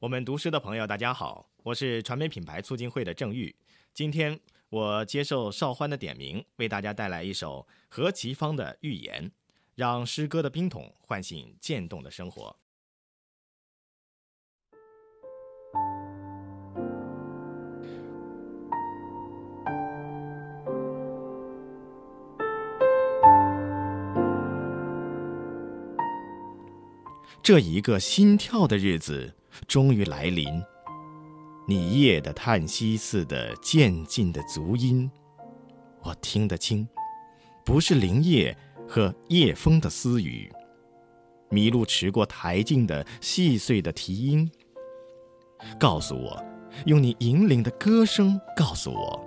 我们读诗的朋友，大家好，我是传媒品牌促进会的郑玉。今天我接受邵欢的点名，为大家带来一首何其芳的《寓言》，让诗歌的冰桶唤醒渐冻的生活。这一个心跳的日子终于来临。你夜的叹息似的渐进的足音，我听得清，不是林叶和夜风的私语。麋鹿驰过台径的细碎的蹄音，告诉我，用你引领的歌声告诉我，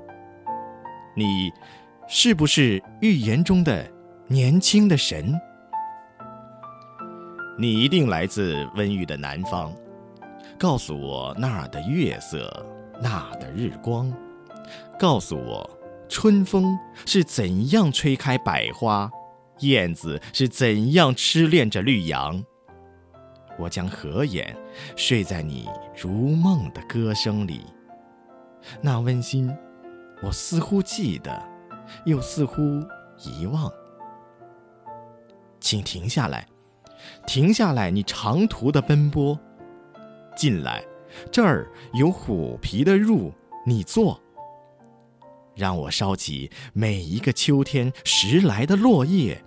你是不是预言中的年轻的神？你一定来自温玉的南方，告诉我那儿的月色，那儿的日光，告诉我春风是怎样吹开百花，燕子是怎样痴恋着绿杨。我将合眼睡在你如梦的歌声里，那温馨，我似乎记得，又似乎遗忘。请停下来。停下来，你长途的奔波。进来，这儿有虎皮的褥，你坐。让我烧起每一个秋天拾来的落叶，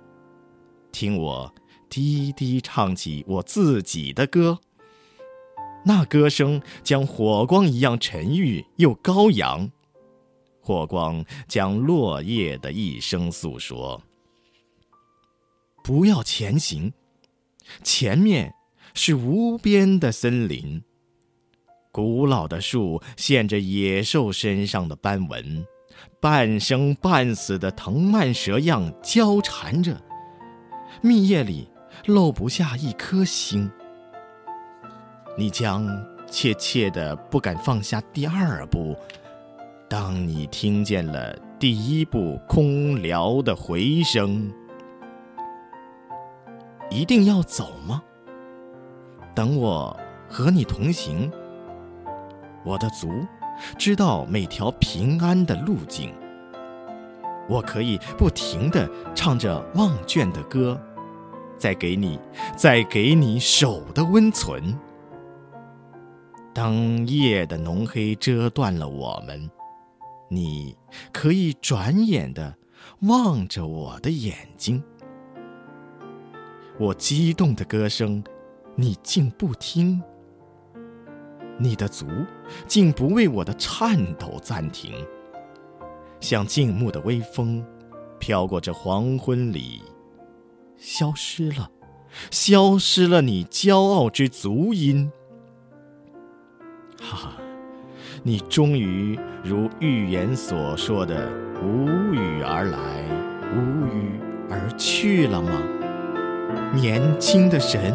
听我低低唱起我自己的歌。那歌声将火光一样沉郁又高扬，火光将落叶的一生诉说。不要前行。前面是无边的森林，古老的树现着野兽身上的斑纹，半生半死的藤蔓蛇样交缠着，密叶里漏不下一颗星。你将怯怯的不敢放下第二步，当你听见了第一步空聊的回声。一定要走吗？等我和你同行。我的足知道每条平安的路径。我可以不停地唱着忘倦的歌，再给你，再给你手的温存。当夜的浓黑遮断了我们，你可以转眼的望着我的眼睛。我激动的歌声，你竟不听；你的足竟不为我的颤抖暂停。像静穆的微风，飘过这黄昏里，消失了，消失了你骄傲之足音。哈哈，你终于如预言所说的无语而来，无语而去了吗？年轻的神。